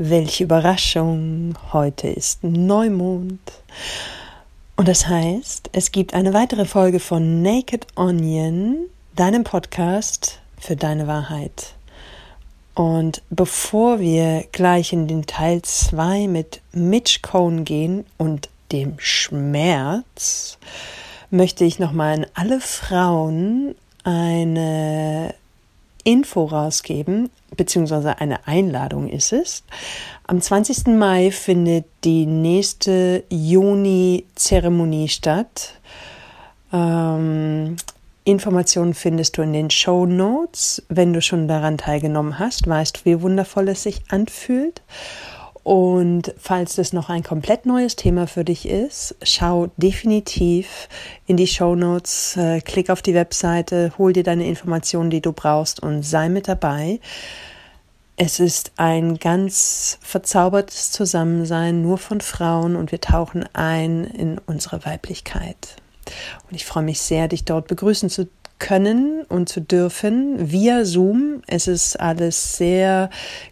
Welche Überraschung! Heute ist Neumond. Und das heißt, es gibt eine weitere Folge von Naked Onion, deinem Podcast für deine Wahrheit. Und bevor wir gleich in den Teil 2 mit Mitch Cohn gehen und dem Schmerz, möchte ich nochmal an alle Frauen eine Info rausgeben, beziehungsweise eine Einladung ist es. Am 20. Mai findet die nächste Juni-Zeremonie statt. Ähm, Informationen findest du in den Show Notes. Wenn du schon daran teilgenommen hast, weißt du, wie wundervoll es sich anfühlt. Und falls das noch ein komplett neues Thema für dich ist, schau definitiv in die Show Notes, äh, klick auf die Webseite, hol dir deine Informationen, die du brauchst und sei mit dabei. Es ist ein ganz verzaubertes Zusammensein nur von Frauen und wir tauchen ein in unsere Weiblichkeit. Und ich freue mich sehr, dich dort begrüßen zu können und zu dürfen via Zoom. Es ist alles sehr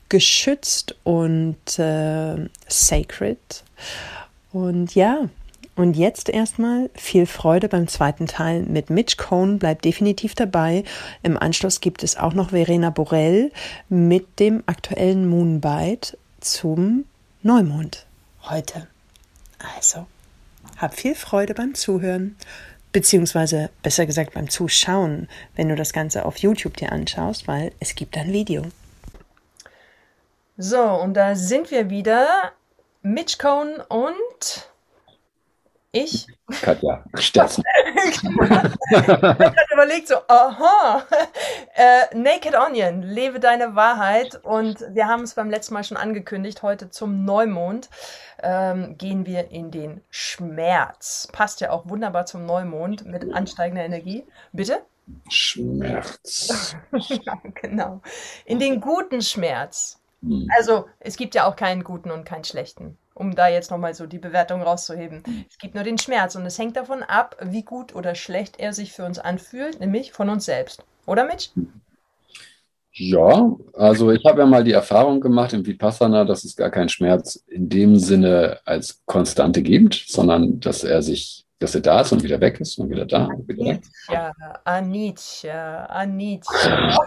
geschützt und äh, sacred. Und ja, und jetzt erstmal viel Freude beim zweiten Teil mit Mitch Cohn. Bleibt definitiv dabei. Im Anschluss gibt es auch noch Verena Borell mit dem aktuellen Moonbite zum Neumond heute. Also, hab viel Freude beim Zuhören beziehungsweise besser gesagt beim Zuschauen, wenn du das Ganze auf YouTube dir anschaust, weil es gibt ein Video. So, und da sind wir wieder. Mitch Cohn und ich. Katja Sterzen. genau. Ich habe gerade überlegt, so, aha, äh, Naked Onion, lebe deine Wahrheit. Und wir haben es beim letzten Mal schon angekündigt, heute zum Neumond ähm, gehen wir in den Schmerz. Passt ja auch wunderbar zum Neumond mit ansteigender Energie. Bitte? Schmerz. genau. In den guten Schmerz. Hm. Also, es gibt ja auch keinen guten und keinen schlechten um da jetzt nochmal so die Bewertung rauszuheben. Es gibt nur den Schmerz und es hängt davon ab, wie gut oder schlecht er sich für uns anfühlt, nämlich von uns selbst. Oder Mitch? Ja, also ich habe ja mal die Erfahrung gemacht im Vipassana, dass es gar keinen Schmerz in dem Sinne als Konstante gibt, sondern dass er sich, dass er da ist und wieder weg ist und wieder da und wieder weg. Ja, Anitya, Anitya.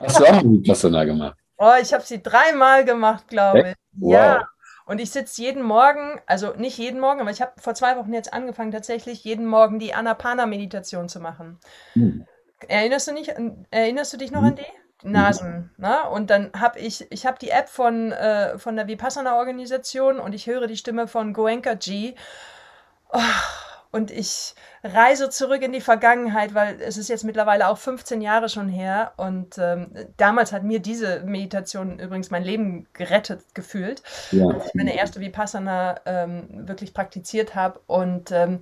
Hast du auch Vipassana gemacht? Oh, ich habe sie dreimal gemacht, glaube ich. Wow. Ja. Und ich sitze jeden Morgen, also nicht jeden Morgen, aber ich habe vor zwei Wochen jetzt angefangen, tatsächlich jeden Morgen die Anapana-Meditation zu machen. Hm. Erinnerst du, nicht, erinnerst du dich noch Hm. an die? Die Nasen, ne? Und dann habe ich, ich habe die App von, äh, von der Vipassana-Organisation und ich höre die Stimme von Goenka G. Oh, und ich reise zurück in die Vergangenheit, weil es ist jetzt mittlerweile auch 15 Jahre schon her. Und ähm, damals hat mir diese Meditation übrigens mein Leben gerettet gefühlt, Ja. als ich meine erste Vipassana ähm, wirklich praktiziert habe. Und ähm,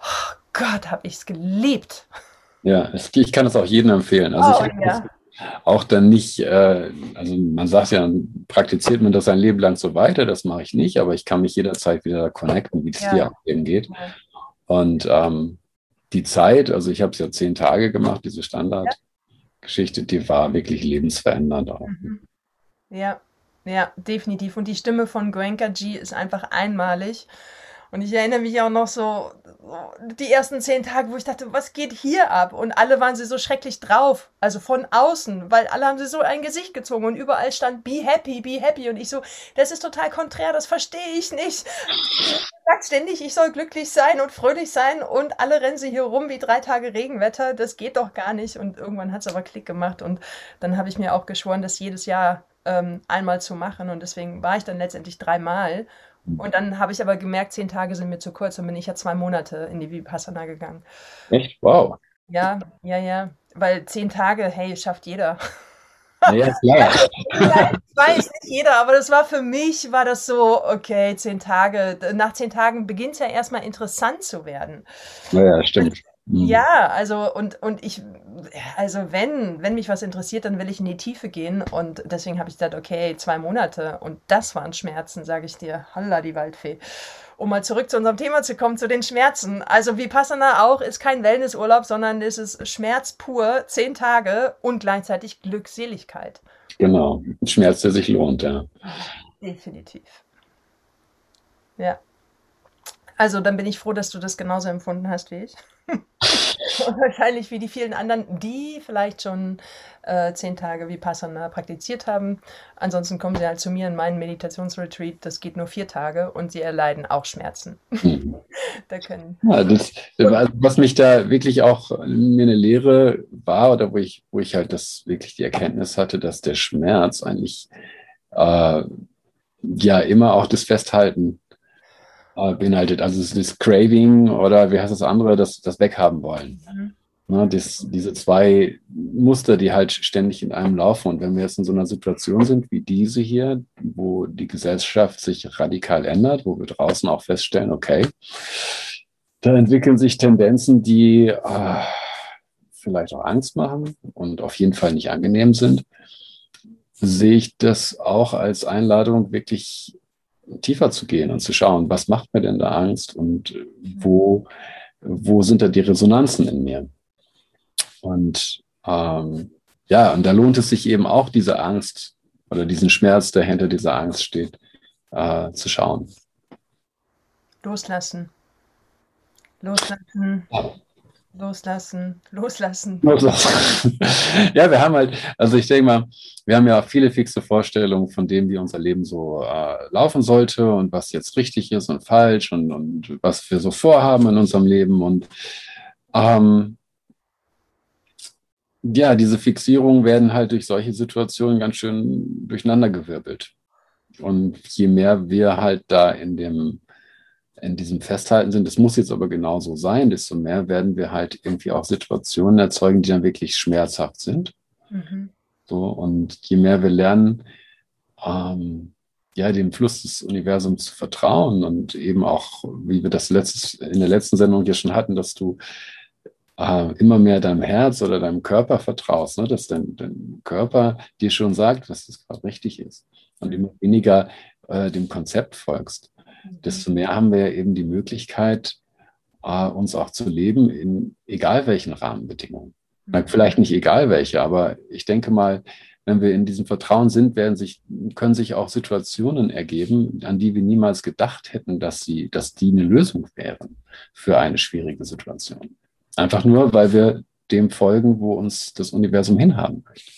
oh Gott, habe ich es geliebt. Ja, ich kann es auch jedem empfehlen. Also Oh, ich habe ja. auch dann nicht, äh, also man sagt ja, praktiziert man das sein Leben lang so weiter, das mache ich nicht, aber ich kann mich jederzeit wieder connecten, wie es Ja. dir auch eben geht. Ja. Und ähm, die Zeit, also ich habe es ja zehn Tage gemacht, diese Standardgeschichte, die war wirklich lebensverändernd auch. Mhm. Ja, ja, definitiv. Und die Stimme von Goenka G ist einfach einmalig. Und ich erinnere mich auch noch so, die ersten zehn Tage, wo ich dachte, was geht hier ab? Und alle waren sie so schrecklich drauf, also von außen, weil alle haben sie so ein Gesicht gezogen und überall stand Be happy, be happy. Und ich so, das ist total konträr, das verstehe ich nicht. sagt ständig, ich soll glücklich sein und fröhlich sein und alle rennen sie hier rum wie drei Tage Regenwetter. Das geht doch gar nicht. Und irgendwann hat es aber Klick gemacht und dann habe ich mir auch geschworen, das jedes Jahr ähm, einmal zu machen. Und deswegen war ich dann letztendlich dreimal. Und dann habe ich aber gemerkt, zehn Tage sind mir zu kurz. Dann bin ich ja zwei Monate in die Vipassana gegangen. Echt? Wow. Ja, ja, ja. Weil zehn Tage, hey, schafft jeder. Naja, klar. Ja, ich weiß nicht jeder, aber das war für mich, war das so, okay, zehn Tage. Nach zehn Tagen beginnt es ja erstmal interessant zu werden. Naja, stimmt. Mhm. Ja, also und, und ich, also wenn, wenn mich was interessiert, dann will ich in die Tiefe gehen und deswegen habe ich gesagt, okay, zwei Monate und das waren Schmerzen, sage ich dir. Halla, die Waldfee. Um mal zurück zu unserem Thema zu kommen, zu den Schmerzen. Also wie Passana auch, ist kein Wellnessurlaub, sondern es ist Schmerz pur, zehn Tage und gleichzeitig Glückseligkeit. Genau, Schmerz, der sich lohnt, ja. Definitiv. Ja. Also dann bin ich froh, dass du das genauso empfunden hast wie ich. wahrscheinlich wie die vielen anderen, die vielleicht schon äh, zehn Tage Vipassana praktiziert haben. Ansonsten kommen sie halt zu mir in meinen Meditationsretreat. Das geht nur vier Tage und sie erleiden auch Schmerzen. Mhm. da können. Ja, das, was mich da wirklich auch mir eine Lehre war oder wo ich, wo ich halt das wirklich die Erkenntnis hatte, dass der Schmerz eigentlich äh, ja immer auch das Festhalten äh, beinhaltet. Also es ist das Craving oder wie heißt das andere, das, das Weghaben wollen. Mhm. Ne, das, diese zwei Muster, die halt ständig in einem laufen. Und wenn wir jetzt in so einer Situation sind wie diese hier, wo die Gesellschaft sich radikal ändert, wo wir draußen auch feststellen, okay, da entwickeln sich Tendenzen, die äh, vielleicht auch Angst machen und auf jeden Fall nicht angenehm sind, sehe ich das auch als Einladung, wirklich tiefer zu gehen und zu schauen, was macht mir denn da Angst und wo, wo sind da die Resonanzen in mir? Und ähm, ja, und da lohnt es sich eben auch, diese Angst oder diesen Schmerz, der hinter dieser Angst steht, äh, zu schauen. Loslassen. Loslassen. Ja. Loslassen, loslassen. Loslassen. ja, wir haben halt, also ich denke mal, wir haben ja viele fixe Vorstellungen von dem, wie unser Leben so äh, laufen sollte und was jetzt richtig ist und falsch und, und was wir so vorhaben in unserem Leben. Und ähm, ja, diese Fixierungen werden halt durch solche Situationen ganz schön durcheinandergewirbelt. Und je mehr wir halt da in dem in diesem Festhalten sind, das muss jetzt aber genauso sein, desto mehr werden wir halt irgendwie auch Situationen erzeugen, die dann wirklich schmerzhaft sind. Mhm. So, und je mehr wir lernen, ähm, ja, dem Fluss des Universums zu vertrauen und eben auch, wie wir das letztes, in der letzten Sendung hier schon hatten, dass du äh, immer mehr deinem Herz oder deinem Körper vertraust, ne? dass dein, dein Körper dir schon sagt, was das gerade richtig ist und immer weniger äh, dem Konzept folgst desto mehr haben wir ja eben die Möglichkeit, äh, uns auch zu leben in egal welchen Rahmenbedingungen. Mhm. Vielleicht nicht egal welche, aber ich denke mal, wenn wir in diesem Vertrauen sind, werden sich, können sich auch Situationen ergeben, an die wir niemals gedacht hätten, dass sie, dass die eine Lösung wären für eine schwierige Situation. Einfach nur, weil wir dem folgen, wo uns das Universum hinhaben möchte.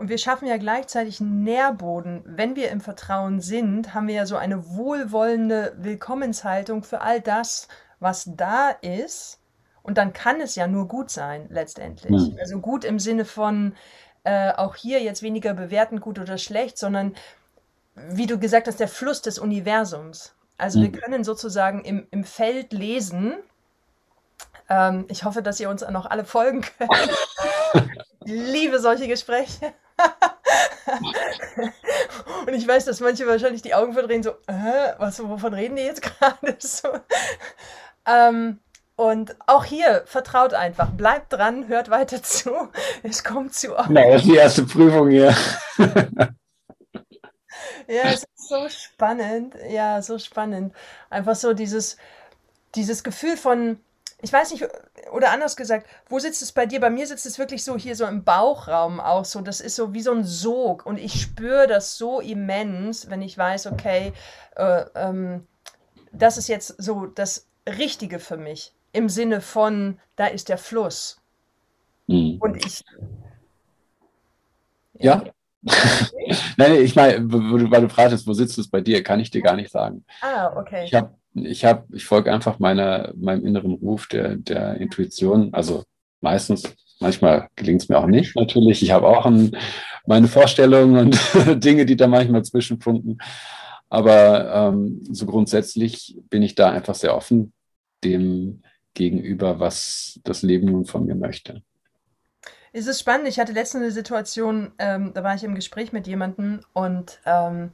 Und wir schaffen ja gleichzeitig einen Nährboden. Wenn wir im Vertrauen sind, haben wir ja so eine wohlwollende Willkommenshaltung für all das, was da ist. Und dann kann es ja nur gut sein, letztendlich. Mhm. Also gut im Sinne von äh, auch hier jetzt weniger bewerten, gut oder schlecht, sondern wie du gesagt hast, der Fluss des Universums. Also mhm. wir können sozusagen im, im Feld lesen. Ähm, ich hoffe, dass ihr uns noch alle folgen könnt. liebe solche Gespräche. und ich weiß, dass manche wahrscheinlich die Augen verdrehen, so, äh, was, wovon reden die jetzt gerade? So. Ähm, und auch hier, vertraut einfach, bleibt dran, hört weiter zu. Es kommt zu euch. Na, das ist die erste Prüfung hier. ja, es ist so spannend. Ja, so spannend. Einfach so dieses, dieses Gefühl von, ich weiß nicht, oder anders gesagt, wo sitzt es bei dir? Bei mir sitzt es wirklich so hier so im Bauchraum auch so. Das ist so wie so ein Sog und ich spüre das so immens, wenn ich weiß, okay, äh, ähm, das ist jetzt so das Richtige für mich. Im Sinne von, da ist der Fluss. Mhm. Und ich. Ja. ja. Nein, ich meine, weil du fragtest, wo sitzt es bei dir, kann ich dir gar nicht sagen. Ah, okay. Ich habe ich habe, ich folge einfach meiner, meinem inneren Ruf der, der Intuition. Also meistens, manchmal gelingt es mir auch nicht, natürlich. Ich habe auch ein, meine Vorstellungen und Dinge, die da manchmal zwischenfunken. Aber ähm, so grundsätzlich bin ich da einfach sehr offen dem gegenüber, was das Leben nun von mir möchte. Es ist spannend. Ich hatte letztens eine Situation, ähm, da war ich im Gespräch mit jemandem und ähm,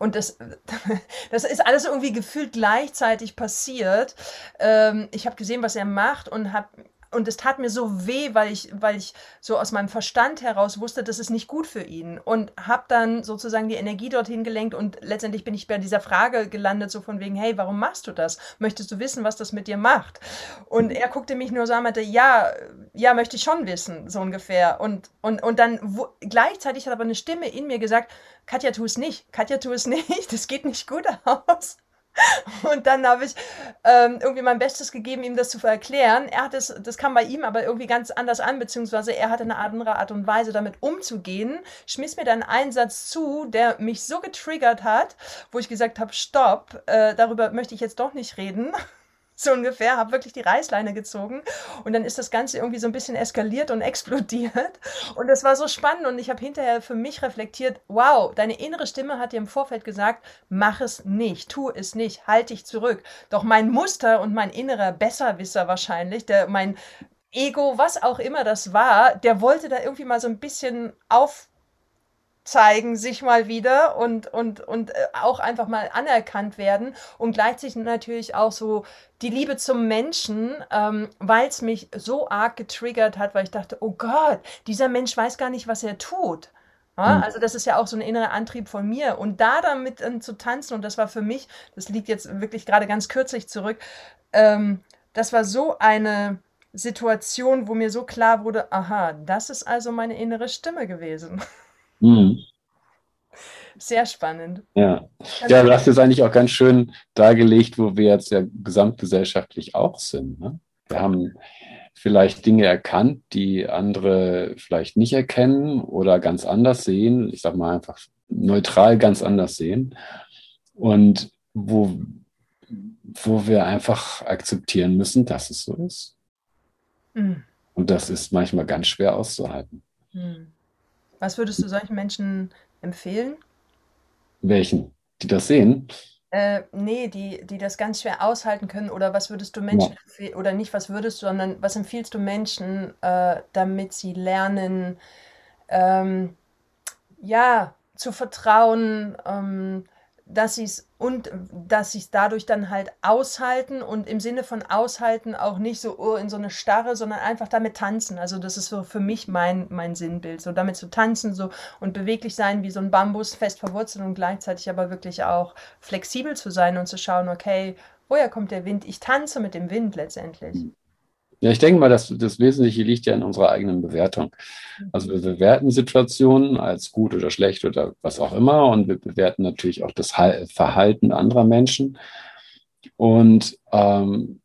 und das, das ist alles irgendwie gefühlt gleichzeitig passiert. Ähm, ich habe gesehen, was er macht und habe und es tat mir so weh, weil ich, weil ich so aus meinem Verstand heraus wusste, das ist nicht gut für ihn. Und habe dann sozusagen die Energie dorthin gelenkt und letztendlich bin ich bei dieser Frage gelandet, so von wegen, hey, warum machst du das? Möchtest du wissen, was das mit dir macht? Und er guckte mich nur so an und meinte, ja, ja, möchte ich schon wissen, so ungefähr. Und, und, und dann wo, gleichzeitig hat aber eine Stimme in mir gesagt, Katja, tu es nicht, Katja, tu es nicht, das geht nicht gut aus. Und dann habe ich ähm, irgendwie mein Bestes gegeben, ihm das zu erklären. Er hat es, das kam bei ihm aber irgendwie ganz anders an, beziehungsweise er hatte eine andere Art und Weise, damit umzugehen. Schmiss mir dann einen Satz zu, der mich so getriggert hat, wo ich gesagt habe: Stopp, äh, darüber möchte ich jetzt doch nicht reden so ungefähr, habe wirklich die Reißleine gezogen. Und dann ist das Ganze irgendwie so ein bisschen eskaliert und explodiert. Und das war so spannend. Und ich habe hinterher für mich reflektiert, wow, deine innere Stimme hat dir im Vorfeld gesagt, mach es nicht, tu es nicht, halt dich zurück. Doch mein Muster und mein innerer Besserwisser wahrscheinlich, der mein Ego, was auch immer das war, der wollte da irgendwie mal so ein bisschen auf zeigen sich mal wieder und, und, und äh, auch einfach mal anerkannt werden und gleichzeitig natürlich auch so die Liebe zum Menschen, ähm, weil es mich so arg getriggert hat, weil ich dachte, oh Gott, dieser Mensch weiß gar nicht, was er tut. Ja, mhm. also das ist ja auch so ein innerer Antrieb von mir. Und da damit äh, zu tanzen, und das war für mich, das liegt jetzt wirklich gerade ganz kürzlich zurück, ähm, das war so eine Situation, wo mir so klar wurde, aha, das ist also meine innere Stimme gewesen. Mhm. Sehr spannend. Ja. Ja, du hast es eigentlich auch ganz schön dargelegt, wo wir jetzt ja gesamtgesellschaftlich auch sind. Ne? Wir haben vielleicht Dinge erkannt, die andere vielleicht nicht erkennen oder ganz anders sehen. Ich sage mal einfach neutral ganz anders sehen. Und wo, wo wir einfach akzeptieren müssen, dass es so ist. Mhm. Und das ist manchmal ganz schwer auszuhalten. Mhm. Was würdest du solchen Menschen empfehlen? Welchen? Die das sehen? Äh, nee, die, die das ganz schwer aushalten können. Oder was würdest du Menschen ja. empfehlen? Oder nicht, was würdest du, sondern was empfiehlst du Menschen, äh, damit sie lernen, ähm, ja, zu vertrauen, ähm, dass sie es und dass sie es dadurch dann halt aushalten und im Sinne von aushalten auch nicht so oh, in so eine Starre, sondern einfach damit tanzen. Also das ist so für mich mein, mein Sinnbild, so damit zu tanzen so und beweglich sein wie so ein Bambus fest verwurzelt und gleichzeitig aber wirklich auch flexibel zu sein und zu schauen, okay, woher kommt der Wind? Ich tanze mit dem Wind letztendlich. Ja, ich denke mal, dass das Wesentliche liegt ja in unserer eigenen Bewertung. Also wir bewerten Situationen als gut oder schlecht oder was auch immer und wir bewerten natürlich auch das Verhalten anderer Menschen. Und ähm,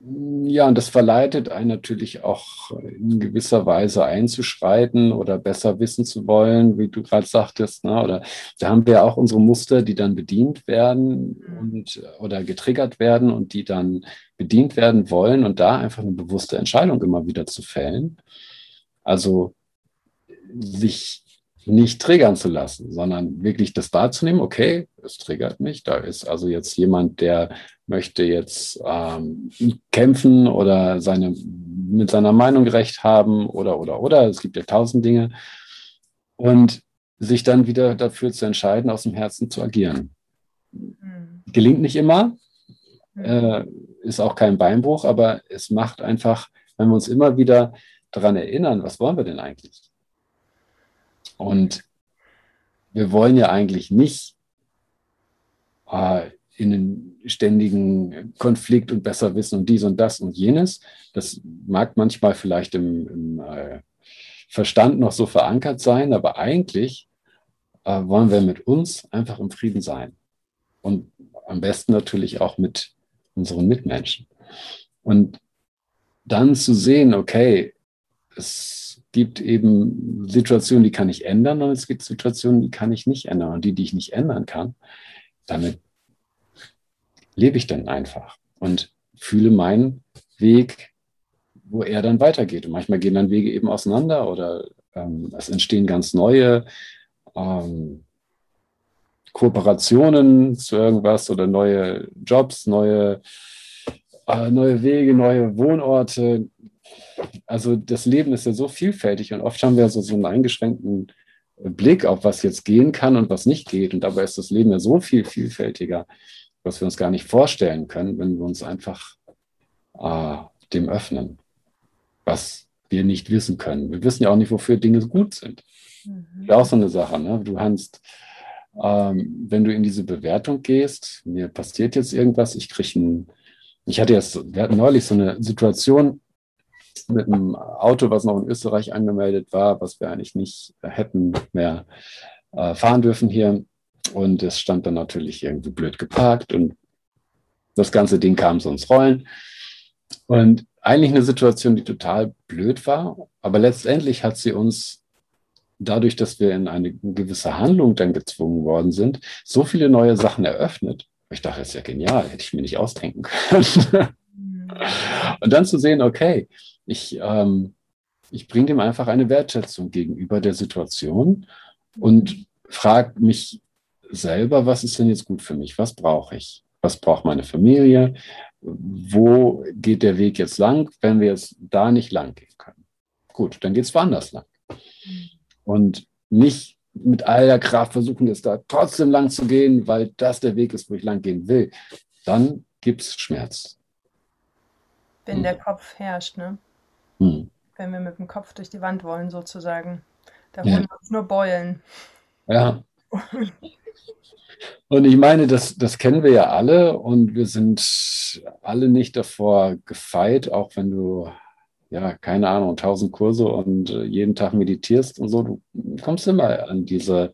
ja, und das verleitet einen natürlich auch in gewisser Weise einzuschreiten oder besser wissen zu wollen, wie du gerade sagtest. Ne? Oder da haben wir auch unsere Muster, die dann bedient werden und oder getriggert werden und die dann bedient werden wollen und da einfach eine bewusste Entscheidung immer wieder zu fällen. Also sich nicht triggern zu lassen, sondern wirklich das wahrzunehmen, okay, es triggert mich, da ist also jetzt jemand, der möchte jetzt ähm, kämpfen oder seine, mit seiner Meinung recht haben oder, oder, oder, es gibt ja tausend Dinge und sich dann wieder dafür zu entscheiden, aus dem Herzen zu agieren. Mhm. Gelingt nicht immer, mhm. äh, ist auch kein Beinbruch, aber es macht einfach, wenn wir uns immer wieder daran erinnern, was wollen wir denn eigentlich? Und wir wollen ja eigentlich nicht äh, in einen ständigen Konflikt und besser wissen und dies und das und jenes. Das mag manchmal vielleicht im, im äh, Verstand noch so verankert sein, aber eigentlich äh, wollen wir mit uns einfach im Frieden sein. Und am besten natürlich auch mit unseren Mitmenschen. Und dann zu sehen, okay, es gibt eben Situationen, die kann ich ändern und es gibt Situationen, die kann ich nicht ändern. Und die, die ich nicht ändern kann, damit lebe ich dann einfach und fühle meinen Weg, wo er dann weitergeht. Und manchmal gehen dann Wege eben auseinander oder ähm, es entstehen ganz neue ähm, Kooperationen zu irgendwas oder neue Jobs, neue, äh, neue Wege, neue Wohnorte, also das Leben ist ja so vielfältig und oft haben wir so, so einen eingeschränkten Blick auf was jetzt gehen kann und was nicht geht. Und dabei ist das Leben ja so viel vielfältiger, was wir uns gar nicht vorstellen können, wenn wir uns einfach äh, dem öffnen, was wir nicht wissen können. Wir wissen ja auch nicht, wofür Dinge gut sind. Mhm. Ja, auch so eine Sache. Ne? Du kannst, ähm, wenn du in diese Bewertung gehst, mir passiert jetzt irgendwas, ich kriege ein, ich hatte jetzt, wir hatten neulich so eine Situation, mit einem Auto, was noch in Österreich angemeldet war, was wir eigentlich nicht hätten mehr äh, fahren dürfen hier. Und es stand dann natürlich irgendwie blöd geparkt und das ganze Ding kam so ins Rollen. Und eigentlich eine Situation, die total blöd war, aber letztendlich hat sie uns dadurch, dass wir in eine gewisse Handlung dann gezwungen worden sind, so viele neue Sachen eröffnet. Ich dachte, das ist ja genial, hätte ich mir nicht ausdenken können. Mhm. Und dann zu sehen, okay, ich, ähm, ich bringe dem einfach eine Wertschätzung gegenüber der Situation und frage mich selber, was ist denn jetzt gut für mich? Was brauche ich? Was braucht meine Familie? Wo geht der Weg jetzt lang, wenn wir jetzt da nicht lang gehen können? Gut, dann geht es woanders lang. Und nicht mit all der Kraft versuchen, jetzt da trotzdem lang zu gehen, weil das der Weg ist, wo ich lang gehen will. Dann gibt es Schmerz. Wenn der Kopf herrscht, ne? Hm. Wenn wir mit dem Kopf durch die Wand wollen, sozusagen. Da holen ja. wir uns nur Beulen. Ja. Und ich meine, das, das kennen wir ja alle und wir sind alle nicht davor gefeit, auch wenn du, ja, keine Ahnung, tausend Kurse und äh, jeden Tag meditierst und so, du kommst immer an diese,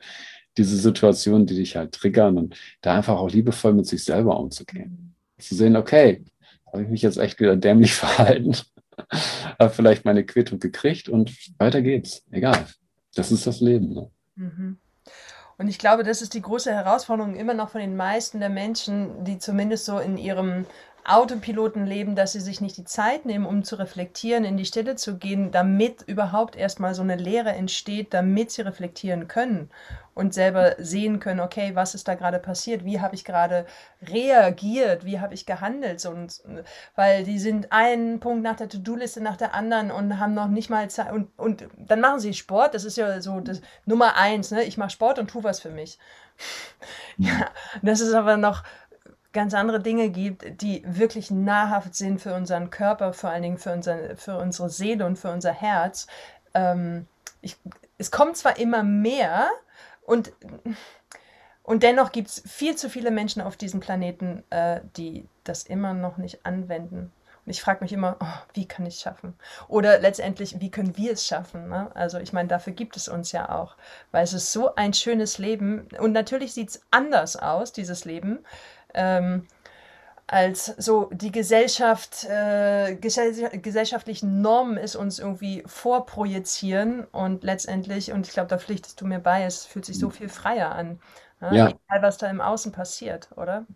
diese Situation, die dich halt triggern und da einfach auch liebevoll mit sich selber umzugehen. Mhm. Zu sehen, okay, habe ich mich jetzt echt wieder dämlich verhalten habe vielleicht meine Quittung gekriegt und weiter geht's. Egal. Das ist das Leben. Ne? Mhm. Und ich glaube, das ist die große Herausforderung immer noch von den meisten der Menschen, die zumindest so in ihrem Autopiloten leben, dass sie sich nicht die Zeit nehmen, um zu reflektieren, in die Stille zu gehen, damit überhaupt erstmal so eine Lehre entsteht, damit sie reflektieren können und selber sehen können, okay, was ist da gerade passiert, wie habe ich gerade reagiert, wie habe ich gehandelt und weil die sind einen Punkt nach der To-Do-Liste nach der anderen und haben noch nicht mal Zeit und, und dann machen sie Sport, das ist ja so das Nummer eins, ne? ich mache Sport und tu was für mich. ja, das ist aber noch ganz andere Dinge gibt, die wirklich nahrhaft sind für unseren Körper, vor allen Dingen für, unser, für unsere Seele und für unser Herz. Ähm, ich, es kommt zwar immer mehr und, und dennoch gibt es viel zu viele Menschen auf diesem Planeten, äh, die das immer noch nicht anwenden. Und ich frage mich immer, oh, wie kann ich es schaffen? Oder letztendlich, wie können wir es schaffen? Ne? Also ich meine, dafür gibt es uns ja auch, weil es ist so ein schönes Leben. Und natürlich sieht es anders aus, dieses Leben ähm, als so die Gesellschaft, äh, gesellschaftlichen Normen ist uns irgendwie vorprojizieren und letztendlich, und ich glaube, da pflichtest du mir bei, es fühlt sich so viel freier an. Ne? Ja. Egal, was da im Außen passiert, oder?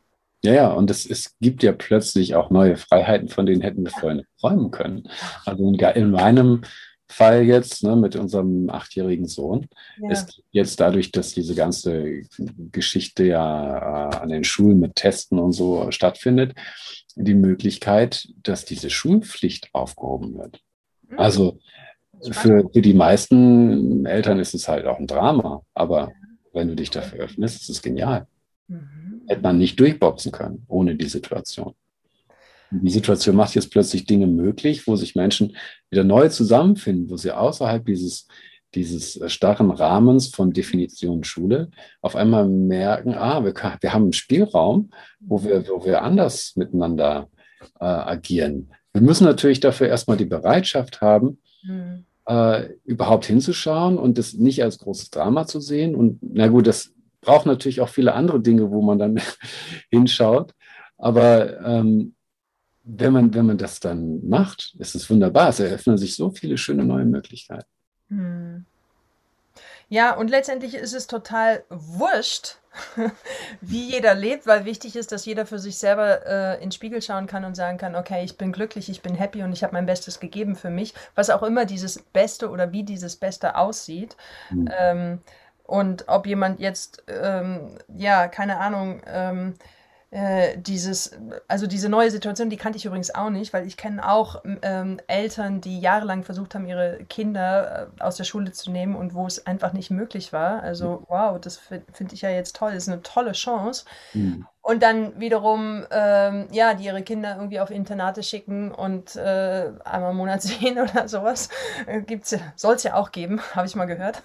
Ja, ja, und es, es gibt ja plötzlich auch neue Freiheiten, von denen hätten wir vorher nicht träumen können. Also in meinem Fall jetzt ne, mit unserem achtjährigen Sohn ja. ist jetzt dadurch, dass diese ganze Geschichte ja äh, an den Schulen mit Testen und so stattfindet, die Möglichkeit, dass diese Schulpflicht aufgehoben wird. Mhm. Also für, für die meisten Eltern ist es halt auch ein Drama, aber wenn du dich dafür öffnest, ist es genial. Mhm. Hätte man nicht durchboxen können ohne die Situation. Die Situation macht jetzt plötzlich Dinge möglich, wo sich Menschen wieder neu zusammenfinden, wo sie außerhalb dieses, dieses starren Rahmens von Definition Schule auf einmal merken, ah, wir, wir haben einen Spielraum, wo wir, wo wir anders miteinander äh, agieren. Wir müssen natürlich dafür erstmal die Bereitschaft haben, mhm. äh, überhaupt hinzuschauen und das nicht als großes Drama zu sehen. Und na gut, das braucht natürlich auch viele andere Dinge, wo man dann hinschaut. Aber ähm, wenn man, wenn man das dann macht, ist es wunderbar. Es eröffnen sich so viele schöne neue Möglichkeiten. Hm. Ja, und letztendlich ist es total wurscht, wie jeder lebt, weil wichtig ist, dass jeder für sich selber äh, in den Spiegel schauen kann und sagen kann, okay, ich bin glücklich, ich bin happy und ich habe mein Bestes gegeben für mich, was auch immer dieses Beste oder wie dieses Beste aussieht. Mhm. Ähm, und ob jemand jetzt, ähm, ja, keine Ahnung, ähm, äh, dieses, also diese neue Situation, die kannte ich übrigens auch nicht, weil ich kenne auch ähm, Eltern, die jahrelang versucht haben, ihre Kinder äh, aus der Schule zu nehmen und wo es einfach nicht möglich war. Also wow, das finde ich ja jetzt toll, das ist eine tolle Chance. Mhm. Und dann wiederum, ähm, ja, die ihre Kinder irgendwie auf Internate schicken und äh, einmal im Monat sehen oder sowas. Äh, Soll es ja auch geben, habe ich mal gehört.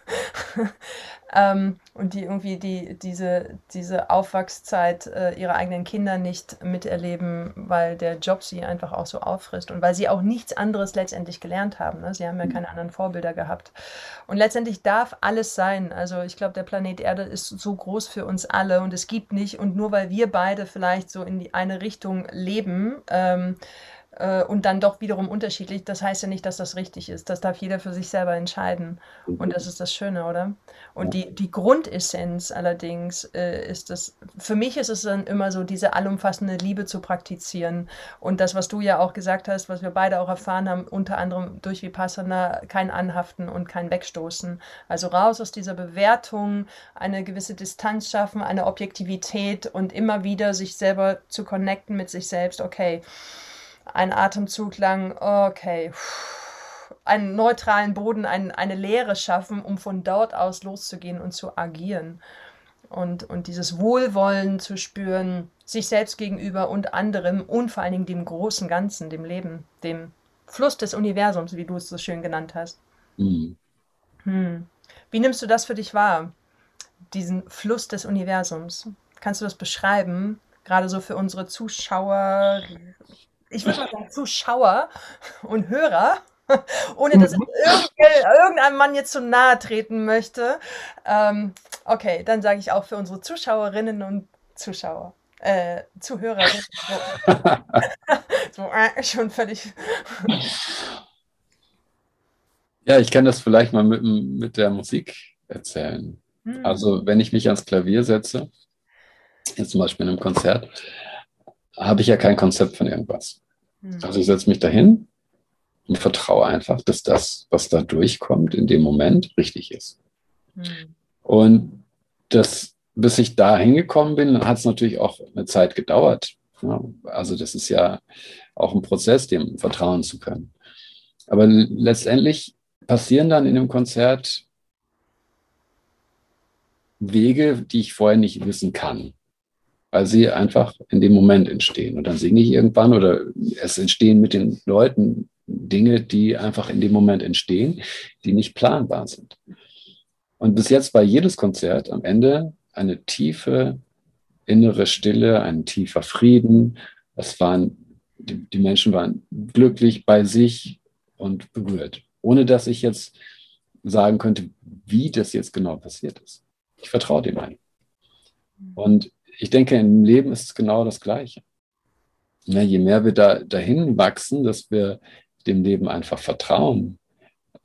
Ähm, und die irgendwie die, diese, diese Aufwachszeit äh, ihrer eigenen Kinder nicht miterleben, weil der Job sie einfach auch so auffrisst und weil sie auch nichts anderes letztendlich gelernt haben. Ne? Sie haben ja keine anderen Vorbilder gehabt. Und letztendlich darf alles sein. Also ich glaube, der Planet Erde ist so groß für uns alle und es gibt nicht, und nur weil wir beide vielleicht so in die eine Richtung leben, ähm, äh, und dann doch wiederum unterschiedlich. Das heißt ja nicht, dass das richtig ist. Das darf jeder für sich selber entscheiden. Und das ist das Schöne, oder? Und die, die Grundessenz allerdings äh, ist das, für mich ist es dann immer so, diese allumfassende Liebe zu praktizieren. Und das, was du ja auch gesagt hast, was wir beide auch erfahren haben, unter anderem durch Vipassana, kein Anhaften und kein Wegstoßen. Also raus aus dieser Bewertung, eine gewisse Distanz schaffen, eine Objektivität und immer wieder sich selber zu connecten mit sich selbst. Okay ein Atemzug lang, okay, einen neutralen Boden, ein, eine Leere schaffen, um von dort aus loszugehen und zu agieren. Und, und dieses Wohlwollen zu spüren, sich selbst gegenüber und anderem und vor allen Dingen dem großen Ganzen, dem Leben, dem Fluss des Universums, wie du es so schön genannt hast. Mhm. Hm. Wie nimmst du das für dich wahr, diesen Fluss des Universums? Kannst du das beschreiben, gerade so für unsere Zuschauer, ich würde mal sagen, Zuschauer und Hörer, ohne dass mhm. irgendein Mann jetzt zu nahe treten möchte. Ähm, okay, dann sage ich auch für unsere Zuschauerinnen und Zuschauer. Äh, Zuhörerinnen. so, äh, schon völlig. ja, ich kann das vielleicht mal mit, mit der Musik erzählen. Hm. Also, wenn ich mich ans Klavier setze, jetzt zum Beispiel in einem Konzert, habe ich ja kein Konzept von irgendwas. Mhm. Also ich setze mich dahin und vertraue einfach, dass das, was da durchkommt, in dem Moment richtig ist. Mhm. Und das, bis ich da hingekommen bin, hat es natürlich auch eine Zeit gedauert. Ja, also das ist ja auch ein Prozess, dem vertrauen zu können. Aber letztendlich passieren dann in dem Konzert Wege, die ich vorher nicht wissen kann weil sie einfach in dem Moment entstehen. Und dann singe ich irgendwann oder es entstehen mit den Leuten Dinge, die einfach in dem Moment entstehen, die nicht planbar sind. Und bis jetzt war jedes Konzert am Ende eine tiefe innere Stille, ein tiefer Frieden. Es waren, die, die Menschen waren glücklich bei sich und berührt, ohne dass ich jetzt sagen könnte, wie das jetzt genau passiert ist. Ich vertraue dem ein. Und ich denke, im Leben ist es genau das Gleiche. Ja, je mehr wir da, dahin wachsen, dass wir dem Leben einfach vertrauen,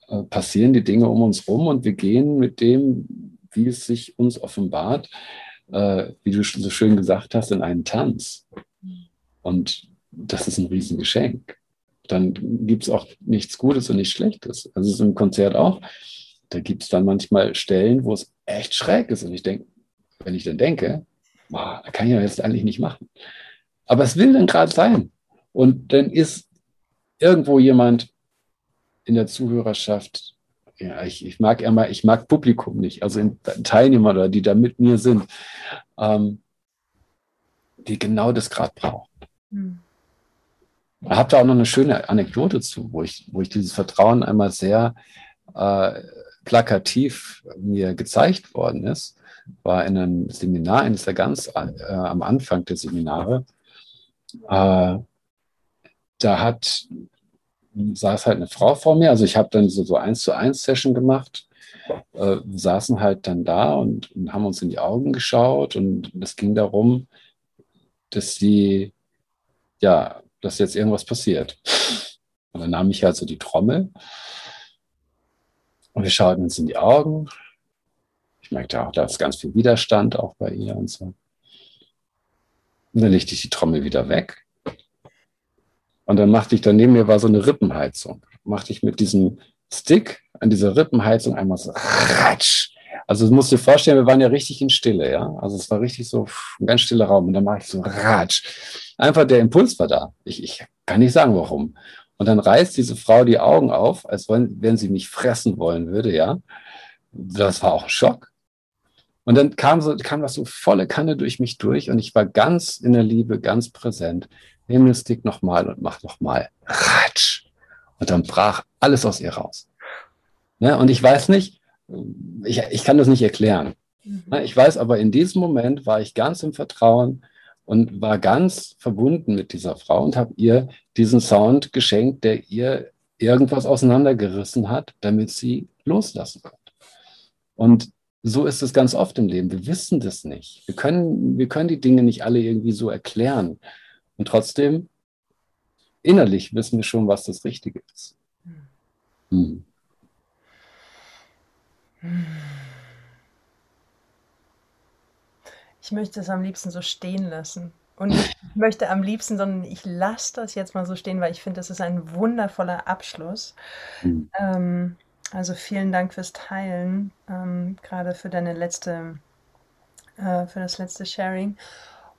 äh, passieren die Dinge um uns rum und wir gehen mit dem, wie es sich uns offenbart, äh, wie du so schön gesagt hast, in einen Tanz. Und das ist ein Riesengeschenk. Dann gibt es auch nichts Gutes und nichts Schlechtes. Also es ist im Konzert auch. Da gibt es dann manchmal Stellen, wo es echt schräg ist. Und ich denke, wenn ich dann denke, boah, kann ich ja jetzt eigentlich nicht machen. Aber es will dann gerade sein. Und dann ist irgendwo jemand in der Zuhörerschaft, ja, ich, ich mag immer, ich mag Publikum nicht, also in, Teilnehmer oder die da mit mir sind, ähm, die genau das gerade brauchen. Hm. Ich habe da auch noch eine schöne Anekdote zu, wo ich, wo ich dieses Vertrauen einmal sehr äh, plakativ mir gezeigt worden ist war in einem Seminar, eines der ganz äh, am Anfang der Seminare. Äh, da hat, saß halt eine Frau vor mir, also ich habe dann so, so eins zu eins Session gemacht, äh, saßen halt dann da und, und, haben uns in die Augen geschaut und es ging darum, dass sie, ja, dass jetzt irgendwas passiert. Und dann nahm ich halt so die Trommel und wir schauten uns in die Augen ich merkte auch, da ist ganz viel Widerstand auch bei ihr und so. Und dann legte ich die Trommel wieder weg. Und dann machte ich, daneben mir war so eine Rippenheizung. Machte ich mit diesem Stick an dieser Rippenheizung einmal so ratsch. Also du musst dir vorstellen, wir waren ja richtig in Stille, ja. Also es war richtig so ein ganz stiller Raum. Und dann mache ich so Ratsch. Einfach der Impuls war da. Ich, ich kann nicht sagen, warum. Und dann reißt diese Frau die Augen auf, als wenn, wenn sie mich fressen wollen würde, ja. Das war auch ein Schock. Und dann kam, so, kam das so volle Kanne durch mich durch und ich war ganz in der Liebe, ganz präsent. Nimm den Stick nochmal und mach nochmal. Ratsch. Und dann brach alles aus ihr raus. Ne? Und ich weiß nicht, ich, ich kann das nicht erklären. Mhm. Ne? Ich weiß aber, in diesem Moment war ich ganz im Vertrauen und war ganz verbunden mit dieser Frau und habe ihr diesen Sound geschenkt, der ihr irgendwas auseinandergerissen hat, damit sie loslassen konnte. Und so ist es ganz oft im Leben. Wir wissen das nicht. Wir können, wir können die Dinge nicht alle irgendwie so erklären. Und trotzdem, innerlich wissen wir schon, was das Richtige ist. Hm. Ich möchte es am liebsten so stehen lassen. Und ich möchte am liebsten, sondern ich lasse das jetzt mal so stehen, weil ich finde, das ist ein wundervoller Abschluss. Mhm. Ähm, also vielen Dank fürs Teilen, ähm, gerade für deine letzte, äh, für das letzte Sharing.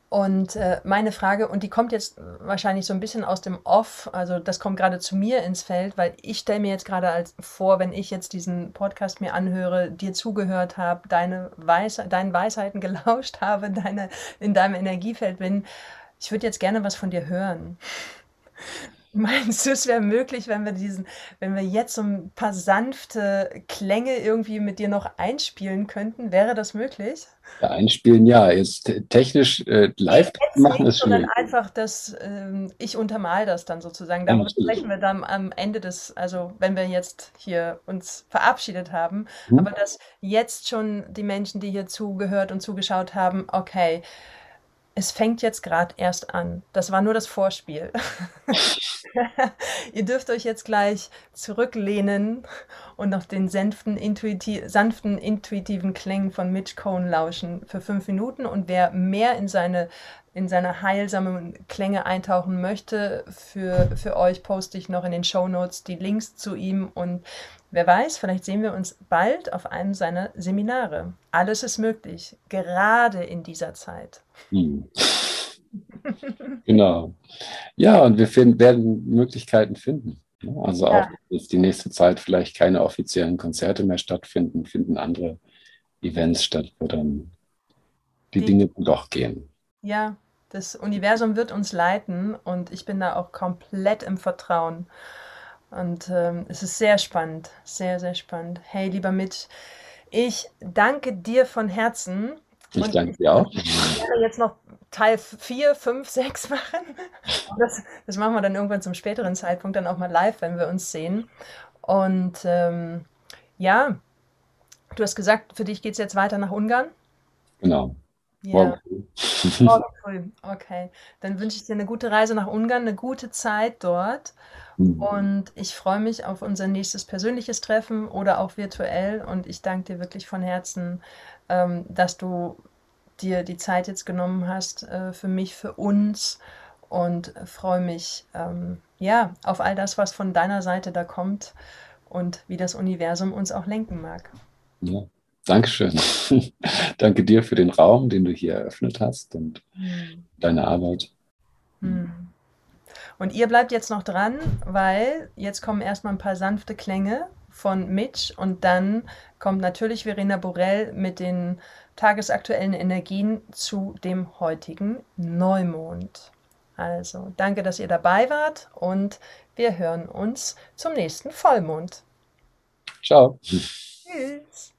Und äh, meine Frage, und die kommt jetzt wahrscheinlich so ein bisschen aus dem Off, also das kommt gerade zu mir ins Feld, weil ich stelle mir jetzt gerade als vor, wenn ich jetzt diesen Podcast mir anhöre, dir zugehört habe, deine Weis deinen Weisheiten gelauscht habe, deine, in deinem Energiefeld bin, ich würde jetzt gerne was von dir hören. Meinst du, es wäre möglich, wenn wir diesen, wenn wir jetzt so ein paar sanfte Klänge irgendwie mit dir noch einspielen könnten? Wäre das möglich? Ja, einspielen ja. Jetzt technisch äh, live nee, machen ist schwierig. Sondern einfach das, ähm, ich untermal das dann sozusagen. Darüber ja, sprechen wir dann am Ende des, also wenn wir jetzt hier uns verabschiedet haben, hm. aber dass jetzt schon die Menschen, die hier zugehört und zugeschaut haben, okay, es fängt jetzt gerade erst an. Das war nur das Vorspiel. Ihr dürft euch jetzt gleich zurücklehnen und noch den sanften, intuitiv, sanften, intuitiven Klängen von Mitch Cohn lauschen für fünf Minuten. Und wer mehr in seine, in seine heilsamen Klänge eintauchen möchte, für, für euch poste ich noch in den Show Notes die Links zu ihm und Wer weiß, vielleicht sehen wir uns bald auf einem seiner Seminare. Alles ist möglich, gerade in dieser Zeit. Hm. Genau. Ja, und wir finden, werden Möglichkeiten finden. Also auch, ja. dass die nächste Zeit vielleicht keine offiziellen Konzerte mehr stattfinden, finden andere Events statt, wo dann die, die Dinge doch gehen. Ja, das Universum wird uns leiten und ich bin da auch komplett im Vertrauen. Und ähm, es ist sehr spannend, sehr, sehr spannend. Hey, lieber Mitch, ich danke dir von Herzen. Ich und danke dir auch. Ich werde jetzt noch Teil 4, 5, 6 machen. Das, das, machen wir dann irgendwann zum späteren Zeitpunkt, dann auch mal live, wenn wir uns sehen. Und ähm, ja, du hast gesagt, für dich geht es jetzt weiter nach Ungarn. Genau. Ja. Morgen früh. Okay. Dann wünsche ich dir eine gute Reise nach Ungarn, eine gute Zeit dort. Mhm. Und ich freue mich auf unser nächstes persönliches Treffen oder auch virtuell. Und ich danke dir wirklich von Herzen, ähm, dass du dir die Zeit jetzt genommen hast äh, für mich, für uns. Und freue mich ähm, ja auf all das, was von deiner Seite da kommt und wie das Universum uns auch lenken mag. Ja. Dankeschön. Danke dir für den Raum, den du hier eröffnet hast und mhm. deine Arbeit. Mhm. Und ihr bleibt jetzt noch dran, weil jetzt kommen erstmal ein paar sanfte Klänge von Mitch und dann kommt natürlich Verena Borell mit den tagesaktuellen Energien zu dem heutigen Neumond. Also danke, dass ihr dabei wart und wir hören uns zum nächsten Vollmond. Ciao. Tschüss.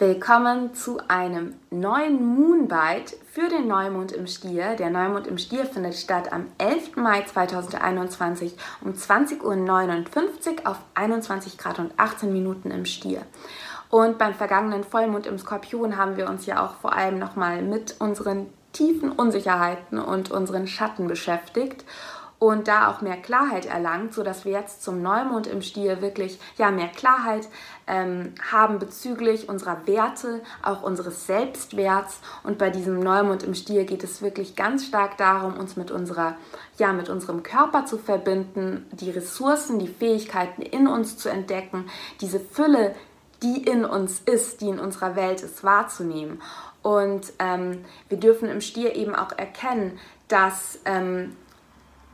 Willkommen zu einem neuen Moonbite für den Neumond im Stier. Der Neumond im Stier findet statt am 11. Mai 2021 um 20.59 Uhr auf 21 Grad und 18 Minuten im Stier. Und beim vergangenen Vollmond im Skorpion haben wir uns ja auch vor allem nochmal mit unseren tiefen Unsicherheiten und unseren Schatten beschäftigt und da auch mehr Klarheit erlangt, sodass wir jetzt zum Neumond im Stier wirklich ja mehr Klarheit ähm, haben bezüglich unserer Werte, auch unseres Selbstwerts. Und bei diesem Neumond im Stier geht es wirklich ganz stark darum, uns mit unserer ja mit unserem Körper zu verbinden, die Ressourcen, die Fähigkeiten in uns zu entdecken, diese Fülle, die in uns ist, die in unserer Welt ist, wahrzunehmen. Und ähm, wir dürfen im Stier eben auch erkennen, dass ähm,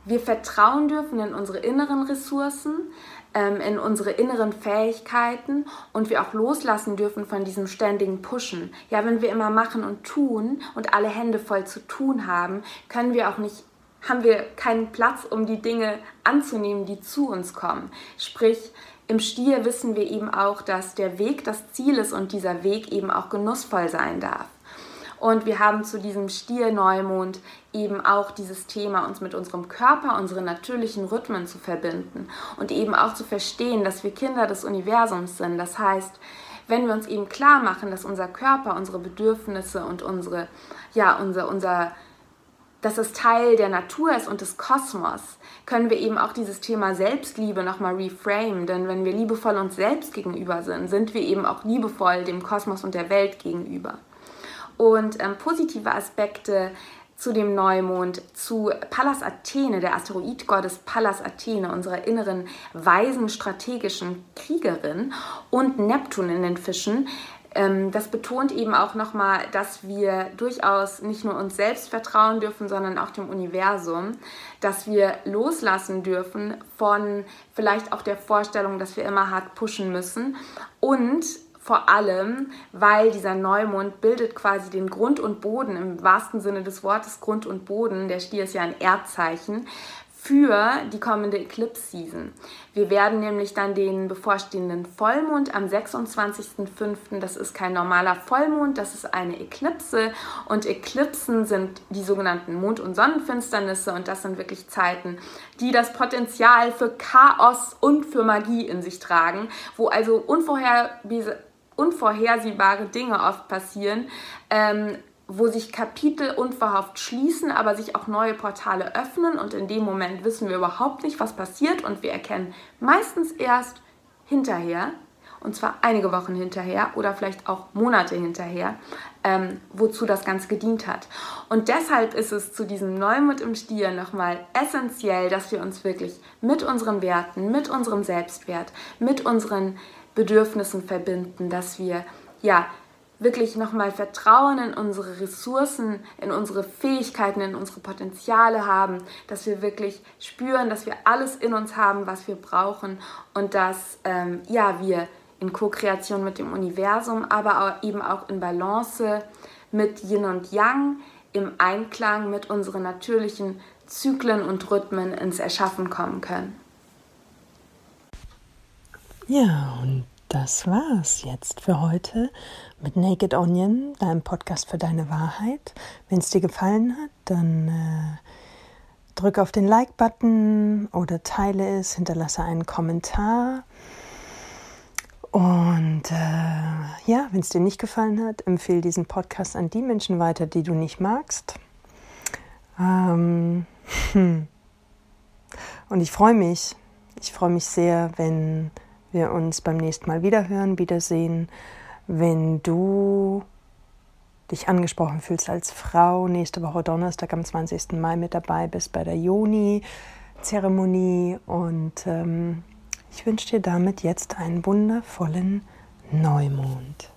wir vertrauen dürfen in unsere inneren Ressourcen, ähm, in unsere inneren Fähigkeiten und wir auch loslassen dürfen von diesem ständigen Pushen. Ja, wenn wir immer machen und tun und alle Hände voll zu tun haben, können wir auch nicht haben wir keinen Platz, um die Dinge anzunehmen, die zu uns kommen. Sprich, im Stier wissen wir eben auch, dass der Weg das Ziel ist und dieser Weg eben auch genussvoll sein darf. Und wir haben zu diesem Stier-Neumond eben auch dieses Thema, uns mit unserem Körper, unseren natürlichen Rhythmen zu verbinden und eben auch zu verstehen, dass wir Kinder des Universums sind. Das heißt, wenn wir uns eben klar machen, dass unser Körper, unsere Bedürfnisse und unsere, ja, unser, unser, dass es Teil der Natur ist und des Kosmos, können wir eben auch dieses Thema Selbstliebe nochmal reframe. Denn wenn wir liebevoll uns selbst gegenüber sind, sind wir eben auch liebevoll dem Kosmos und der Welt gegenüber und ähm, positive Aspekte zu dem Neumond, zu Pallas Athene, der Asteroidgottes Pallas Athene, unserer inneren weisen strategischen Kriegerin und Neptun in den Fischen. Ähm, das betont eben auch nochmal, dass wir durchaus nicht nur uns selbst vertrauen dürfen, sondern auch dem Universum, dass wir loslassen dürfen von vielleicht auch der Vorstellung, dass wir immer hart pushen müssen und vor allem, weil dieser Neumond bildet quasi den Grund und Boden im wahrsten Sinne des Wortes Grund und Boden. Der Stier ist ja ein Erdzeichen für die kommende Eclipse-Season. Wir werden nämlich dann den bevorstehenden Vollmond am 26.05., das ist kein normaler Vollmond, das ist eine Eklipse und Eklipsen sind die sogenannten Mond- und Sonnenfinsternisse und das sind wirklich Zeiten, die das Potenzial für Chaos und für Magie in sich tragen, wo also unvorhersehbare unvorhersehbare Dinge oft passieren, ähm, wo sich Kapitel unverhofft schließen, aber sich auch neue Portale öffnen und in dem Moment wissen wir überhaupt nicht, was passiert und wir erkennen meistens erst hinterher, und zwar einige Wochen hinterher oder vielleicht auch Monate hinterher, ähm, wozu das Ganze gedient hat. Und deshalb ist es zu diesem Neumond im Stier nochmal essentiell, dass wir uns wirklich mit unseren Werten, mit unserem Selbstwert, mit unseren Bedürfnissen verbinden, dass wir ja wirklich nochmal Vertrauen in unsere Ressourcen, in unsere Fähigkeiten, in unsere Potenziale haben, dass wir wirklich spüren, dass wir alles in uns haben, was wir brauchen und dass ähm, ja wir in Co-Kreation mit dem Universum, aber auch eben auch in Balance mit Yin und Yang, im Einklang mit unseren natürlichen Zyklen und Rhythmen ins Erschaffen kommen können. Ja, und das war's jetzt für heute mit Naked Onion, deinem Podcast für deine Wahrheit. Wenn es dir gefallen hat, dann äh, drück auf den Like-Button oder teile es, hinterlasse einen Kommentar. Und äh, ja, wenn es dir nicht gefallen hat, empfehle diesen Podcast an die Menschen weiter, die du nicht magst. Ähm, hm. Und ich freue mich, ich freue mich sehr, wenn wir uns beim nächsten Mal wiederhören, wiedersehen. Wenn du dich angesprochen fühlst als Frau, nächste Woche Donnerstag am 20. Mai mit dabei bist bei der Joni-Zeremonie. Und ähm, ich wünsche dir damit jetzt einen wundervollen Neumond.